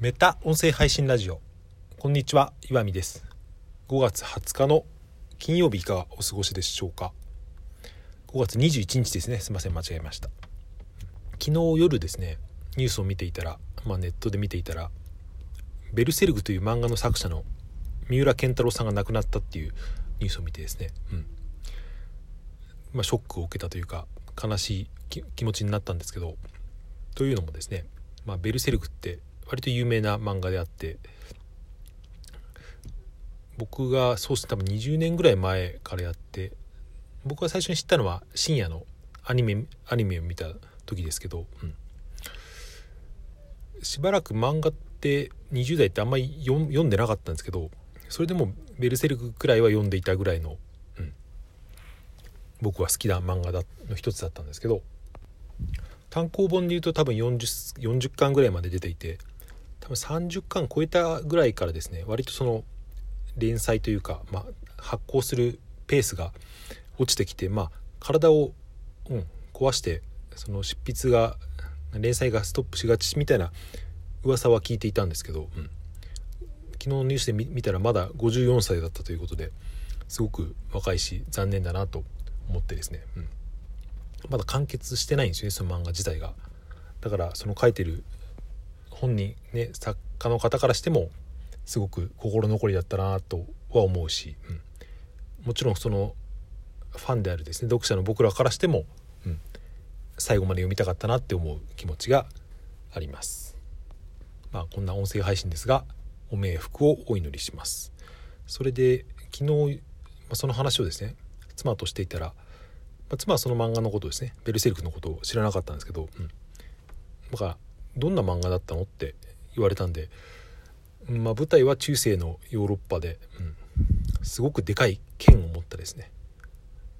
メタ音声配信ラジオ。こんにちは岩見です。5月20日の金曜日いかがお過ごしでしょうか。5月21日ですね。すいません間違えました。昨日夜ですねニュースを見ていたら、まあ、ネットで見ていたら「ベルセルグ」という漫画の作者の三浦健太郎さんが亡くなったっていうニュースを見てですね、うん。まあ、ショックを受けたというか悲しい気持ちになったんですけどというのもですね、まあ、ベルセルグって割と有名な漫画であって僕がそうですね多分20年ぐらい前からやって僕が最初に知ったのは深夜のアニメアニメを見た時ですけど、うん、しばらく漫画って20代ってあんまり読んでなかったんですけどそれでも「ベルセルク」くらいは読んでいたぐらいの、うん、僕は好きな漫画だの一つだったんですけど単行本でいうと多分 40, 40巻ぐらいまで出ていて30巻超えたぐらいからですね割とその連載というか、まあ、発行するペースが落ちてきて、まあ、体を、うん、壊してその執筆が連載がストップしがちみたいな噂は聞いていたんですけど、うん、昨日のニュースで見たらまだ54歳だったということですごく若いし残念だなと思ってですね、うん、まだ完結してないんですよねその漫画自体が。だからその書いてる本人ね作家の方からしてもすごく心残りだったなとは思うし、うん、もちろんそのファンであるですね読者の僕らからしても、うん、最後まで読みたかったなって思う気持ちがあります。まあこんな音声配信ですがお冥福をお祈りします。それで昨日その話をですね妻としていたら、ま、妻はその漫画のことですねベルセルクのことを知らなかったんですけど、うん、だからどんな漫画だったのって言われたんで、まあ、舞台は中世のヨーロッパで、うん、すごくでかい剣を持ったですね。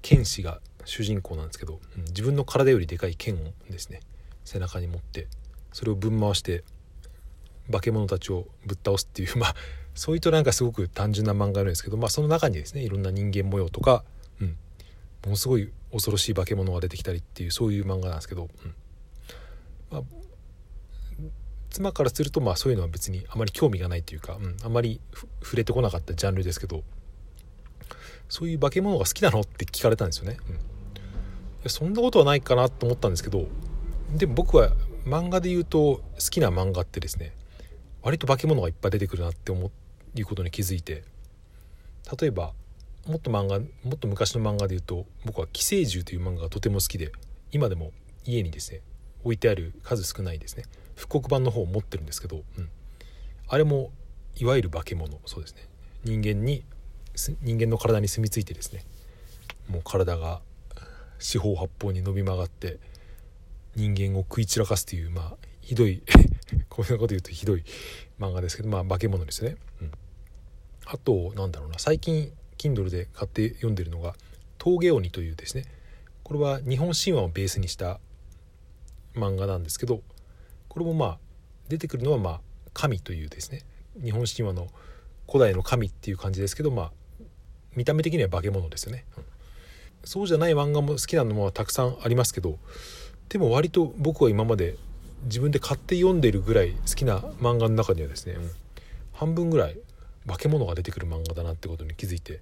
剣士が主人公なんですけど、うん、自分の体よりでかい剣をですね背中に持ってそれをぶん回して化け物たちをぶっ倒すっていう まあそういうとなんかすごく単純な漫画なんですけど、まあ、その中にですねいろんな人間模様とか、うん、ものすごい恐ろしい化け物が出てきたりっていうそういう漫画なんですけど、うんまあ、妻からするとまあそういうのは別にあまり興味がないというか、うん、あまり触れてこなかったジャンルですけどそういう化け物が好きなのって聞かれたんですよね、うん、いやそんなことはないかなと思ったんですけどでも僕は漫画で言うと好きな漫画ってですね割と化け物がいっぱい出てくるなって思うことに気づいて例えばもっと漫画もっと昔の漫画で言うと僕は「寄生獣」という漫画がとても好きで今でも家にですね置いてある数少ないですね。復刻版の方を持ってるんですけど、うん、あれもいわゆる化け物。そうですね。人間に人間の体に住み着いてですね。もう体が四方八方に伸び曲がって人間を食い散らかすというまあひどい こんなこと言うとひどい漫画ですけどまあ化け物ですね、うん、あとなんだろうな。最近 Kindle で買って読んでるのが「峠鬼」というですね。これは日本神話をベースにした漫画なんですけどこれもまあ出てくるのはまあ神というですね日本神話の古代の神っていう感じですけどまあ見た目的には化け物ですよね、うん、そうじゃない漫画も好きなのもたくさんありますけどでも割と僕は今まで自分で買って読んでるぐらい好きな漫画の中にはですね、うん、半分ぐらい化け物が出てくる漫画だなってことに気づいて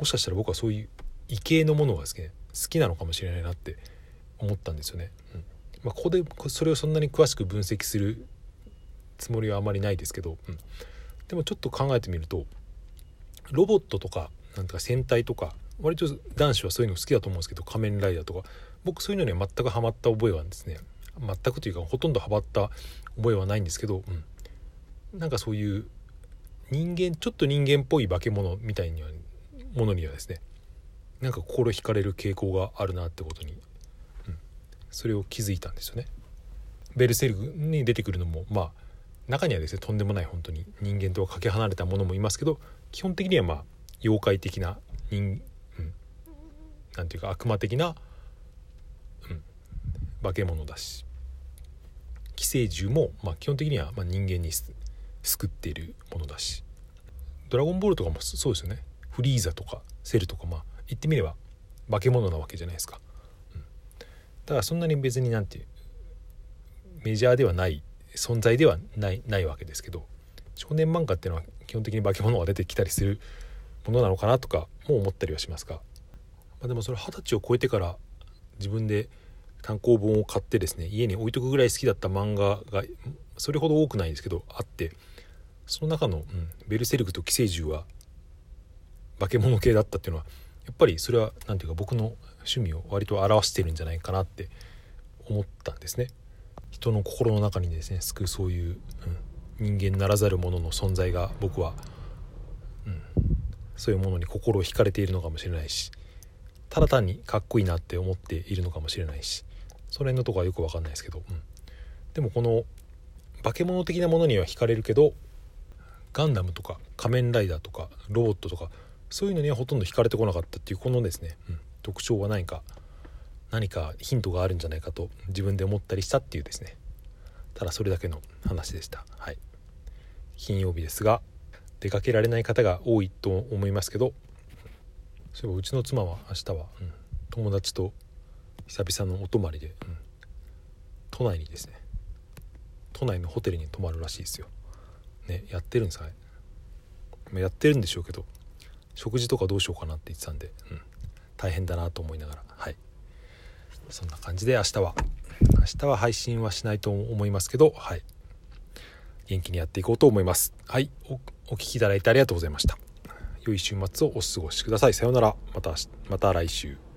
もしかしたら僕はそういう異形のものがですね好きなのかもしれないなって思ったんですよね。うん。まあ、ここでそれをそんなに詳しく分析するつもりはあまりないですけど、うん、でもちょっと考えてみるとロボットとかなんとか戦隊とか割と男子はそういうの好きだと思うんですけど仮面ライダーとか僕そういうのには全くハマった覚えはですね全くというかほとんどハマった覚えはないんですけど、うん、なんかそういう人間ちょっと人間っぽい化け物みたいにものにはですねなんか心惹かれる傾向があるなってことにそれを気づいたんですよね。ベルセルクに出てくるのもまあ中にはですねとんでもない本当に人間とはかけ離れたものもいますけど基本的にはまあ妖怪的な人、うん、なんていうか悪魔的な、うん、化け物だし寄生獣もまあ基本的にはまあ人間に救っているものだし「ドラゴンボール」とかもそうですよねフリーザとかセルとかまあ言ってみれば化け物なわけじゃないですか。だからそんなに別になんていうメジャーではない存在ではないないわけですけど少年漫画っていうのは基本的に化け物が出てきたりするものなのかなとかも思ったりはしますが、まあ、でもそれ二十歳を超えてから自分で単行本を買ってですね家に置いとくぐらい好きだった漫画がそれほど多くないんですけどあってその中の、うん、ベルセルクと寄生獣は化け物系だったっていうのはやっぱりそれは何ていうか僕の趣味を割と表してるんじゃないかなって思ったんですね。人の心の中にですね救うそういう、うん、人間ならざるものの存在が僕は、うん、そういうものに心を惹かれているのかもしれないしただ単にかっこいいなって思っているのかもしれないしその辺のとこはよく分かんないですけど、うん、でもこの化け物的なものには惹かれるけどガンダムとか仮面ライダーとかロボットとかそういうのにはほとんど惹かれてこなかったっていうこのですね、うん、特徴は何か何かヒントがあるんじゃないかと自分で思ったりしたっていうですね。ただそれだけの話でした。はい。金曜日ですが出かけられない方が多いと思いますけどそういえばうちの妻は明日は、うん、友達と久々のお泊まりで、うん、都内にですね都内のホテルに泊まるらしいですよ。ねやってるんですかね。やってるんでしょうけど食事とかどうしようかなって言ってたんで、うん、大変だなと思いながら。はい。そんな感じで明日は。明日は配信はしないと思いますけどはい。元気にやっていこうと思います。はい。お聴きいただいてありがとうございました。良い週末をお過ごしください。さようなら。またまた来週。